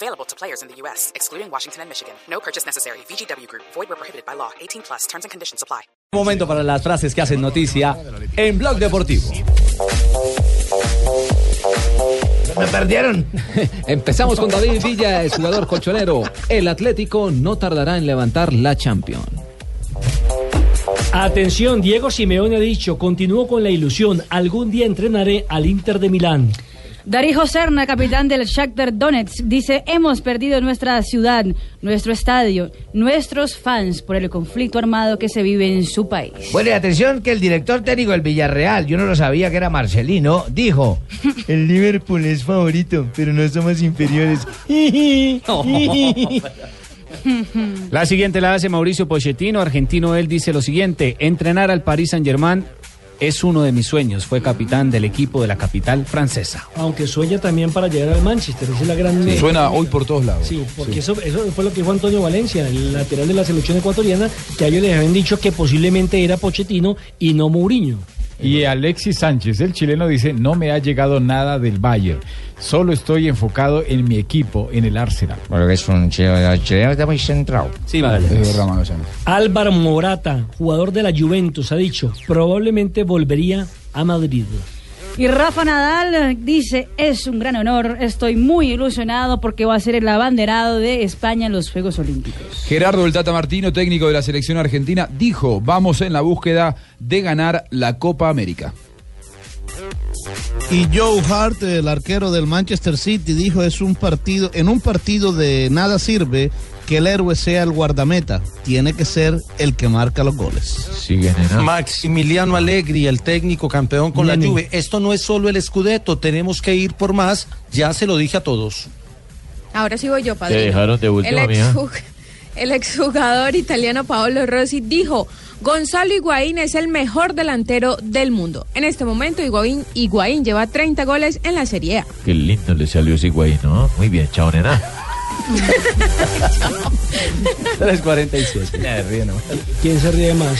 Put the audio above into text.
Available to players in the U.S., excluding Washington and Michigan. No purchase necessary. VGW Group. Void where prohibited by law. 18 plus. Terms and conditions apply. Momento para las frases que hacen noticia en Blog Deportivo. Me perdieron. Empezamos con David Villa, el jugador colchonero. El Atlético no tardará en levantar la Champions. Atención, Diego Simeone ha dicho, continúo con la ilusión, algún día entrenaré al Inter de Milán. Darijo Serna, capitán del Shakhtar Donetsk, dice, hemos perdido nuestra ciudad, nuestro estadio, nuestros fans por el conflicto armado que se vive en su país. Bueno, y atención que el director técnico del Villarreal, yo no lo sabía que era Marcelino, dijo, el Liverpool es favorito, pero no somos inferiores. La siguiente la hace Mauricio Pochettino, argentino. Él dice lo siguiente: entrenar al Paris Saint-Germain es uno de mis sueños. Fue capitán del equipo de la capital francesa. Aunque sueña también para llegar al Manchester, esa es la gran... Suena hoy por todos lados. Sí, porque Eso, eso fue lo que dijo Antonio Valencia, el lateral de la selección ecuatoriana, que a ellos les habían dicho que posiblemente era Pochettino y no Mourinho. Y Alexis Sánchez, el chileno, dice, no me ha llegado nada del Bayern. Solo estoy enfocado en mi equipo, en el Arsenal. Bueno, que es un chileno, el chileno está muy centrado. Sí, vale. Álvaro Morata, jugador de la Juventus, ha dicho, probablemente volvería a Madrid. Y Rafa Nadal dice, es un gran honor, estoy muy ilusionado porque va a ser el abanderado de España en los Juegos Olímpicos. Gerardo del Tata Martino, técnico de la selección argentina, dijo, vamos en la búsqueda de ganar la Copa América. Y Joe Hart, el arquero del Manchester City, dijo es un partido, en un partido de nada sirve que el héroe sea el guardameta, tiene que ser el que marca los goles. Nena. Maximiliano Allegri, el técnico campeón con la Juve. Esto no es solo el Scudetto, tenemos que ir por más. Ya se lo dije a todos. Ahora sí voy yo, padre. dejaron de última, el, el exjugador italiano Paolo Rossi dijo, Gonzalo Higuaín es el mejor delantero del mundo. En este momento Higuaín, Higuaín lleva 30 goles en la Serie A. Qué lindo le salió ese güey, ¿no? Muy bien, chao, nena. 3.47. ¿Quién se ríe más?